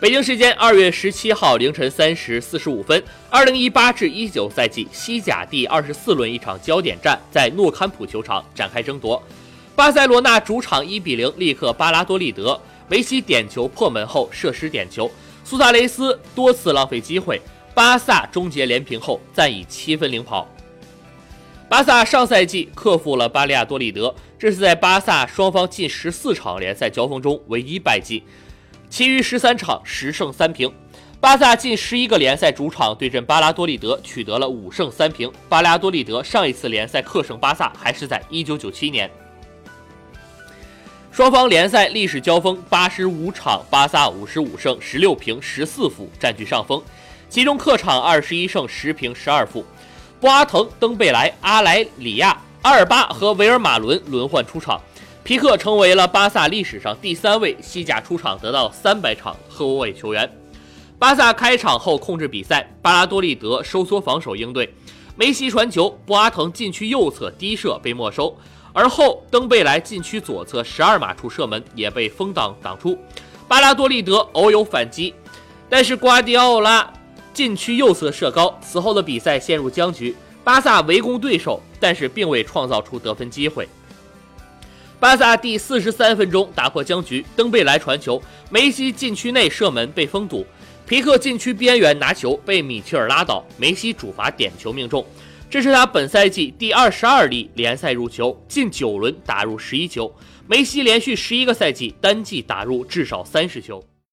北京时间二月十七号凌晨三时四十五分，二零一八至一九赛季西甲第二十四轮一场焦点战在诺坎普球场展开争夺。巴塞罗那主场一比零力克巴拉多利德，梅西点球破门后射失点球，苏萨雷斯多次浪费机会，巴萨终结连平后暂以七分领跑。巴萨上赛季克服了巴利亚多利德，这是在巴萨双方近十四场联赛交锋中唯一败绩。其余十三场十胜三平，巴萨近十一个联赛主场对阵巴拉多利德取得了五胜三平。巴拉多利德上一次联赛客胜巴萨还是在一九九七年。双方联赛历史交锋八十五场，巴萨五十五胜十六平十四负占据上风，其中客场二十一胜十平十二负。波阿滕、登贝莱、阿莱里亚、阿尔巴和维尔马伦轮换出场。皮克成为了巴萨历史上第三位西甲出场得到三百场后卫球员。巴萨开场后控制比赛，巴拉多利德收缩防守应对，梅西传球，博阿滕禁区右侧低射被没收，而后登贝莱禁区左侧十二码处射门也被封挡挡出。巴拉多利德偶有反击，但是瓜迪奥拉禁区右侧射高，此后的比赛陷入僵局。巴萨围攻对手，但是并未创造出得分机会。巴萨第四十三分钟打破僵局，登贝莱传球，梅西禁区内射门被封堵，皮克禁区边缘拿球被米切尔拉倒，梅西主罚点球命中，这是他本赛季第二十二粒联赛入球，近九轮打入十一球，梅西连续十一个赛季单季打入至少三十球。